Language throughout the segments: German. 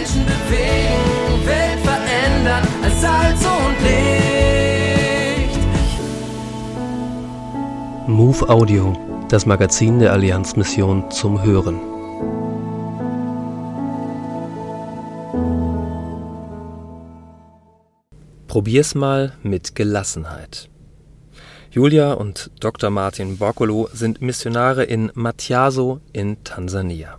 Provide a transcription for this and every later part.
Menschen bewegen, Welt verändern als Salz und Licht. Move Audio, das Magazin der Allianzmission zum Hören. Probier's mal mit Gelassenheit. Julia und Dr. Martin Borcolo sind Missionare in Matiaso in Tansania.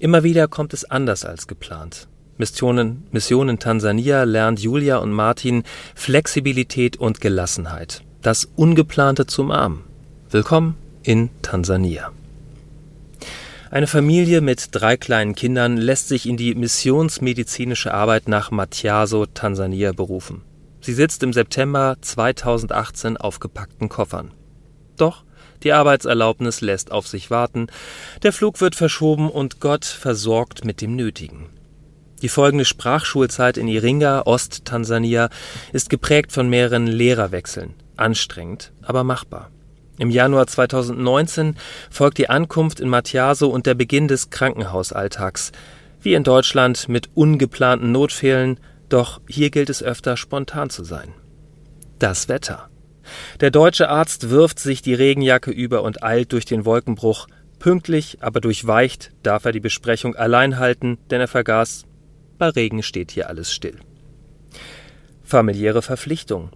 Immer wieder kommt es anders als geplant. Missionen, Mission in Tansania lernt Julia und Martin Flexibilität und Gelassenheit. Das Ungeplante zum Arm. Willkommen in Tansania. Eine Familie mit drei kleinen Kindern lässt sich in die missionsmedizinische Arbeit nach Matiaso, Tansania berufen. Sie sitzt im September 2018 auf gepackten Koffern. Doch die Arbeitserlaubnis lässt auf sich warten, der Flug wird verschoben und Gott versorgt mit dem Nötigen. Die folgende Sprachschulzeit in Iringa, Ost-Tansania, ist geprägt von mehreren Lehrerwechseln. Anstrengend, aber machbar. Im Januar 2019 folgt die Ankunft in Matiaso und der Beginn des Krankenhausalltags. Wie in Deutschland mit ungeplanten Notfällen, doch hier gilt es öfter spontan zu sein. Das Wetter. Der deutsche Arzt wirft sich die Regenjacke über und eilt durch den Wolkenbruch. Pünktlich, aber durchweicht darf er die Besprechung allein halten, denn er vergaß, bei Regen steht hier alles still. Familiäre Verpflichtung.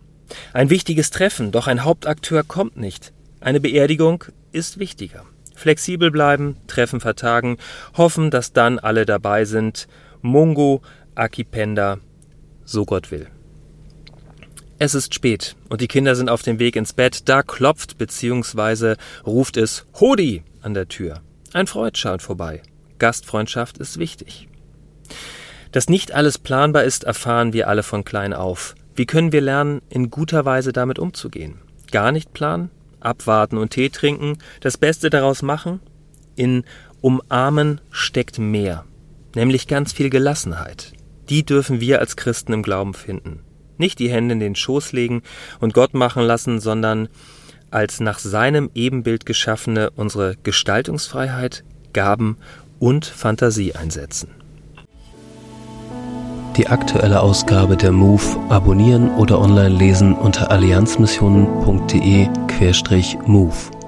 Ein wichtiges Treffen, doch ein Hauptakteur kommt nicht. Eine Beerdigung ist wichtiger. Flexibel bleiben, Treffen vertagen, hoffen, dass dann alle dabei sind. Mungo, Akipenda, so Gott will. Es ist spät und die Kinder sind auf dem Weg ins Bett. Da klopft bzw. ruft es Hodi an der Tür. Ein Freund schaut vorbei. Gastfreundschaft ist wichtig. Dass nicht alles planbar ist, erfahren wir alle von klein auf. Wie können wir lernen, in guter Weise damit umzugehen? Gar nicht planen? Abwarten und Tee trinken? Das Beste daraus machen? In Umarmen steckt mehr, nämlich ganz viel Gelassenheit die dürfen wir als Christen im Glauben finden. Nicht die Hände in den Schoß legen und Gott machen lassen, sondern als nach seinem Ebenbild geschaffene unsere Gestaltungsfreiheit, Gaben und Fantasie einsetzen. Die aktuelle Ausgabe der MOVE abonnieren oder online lesen unter allianzmissionen.de-MOVE.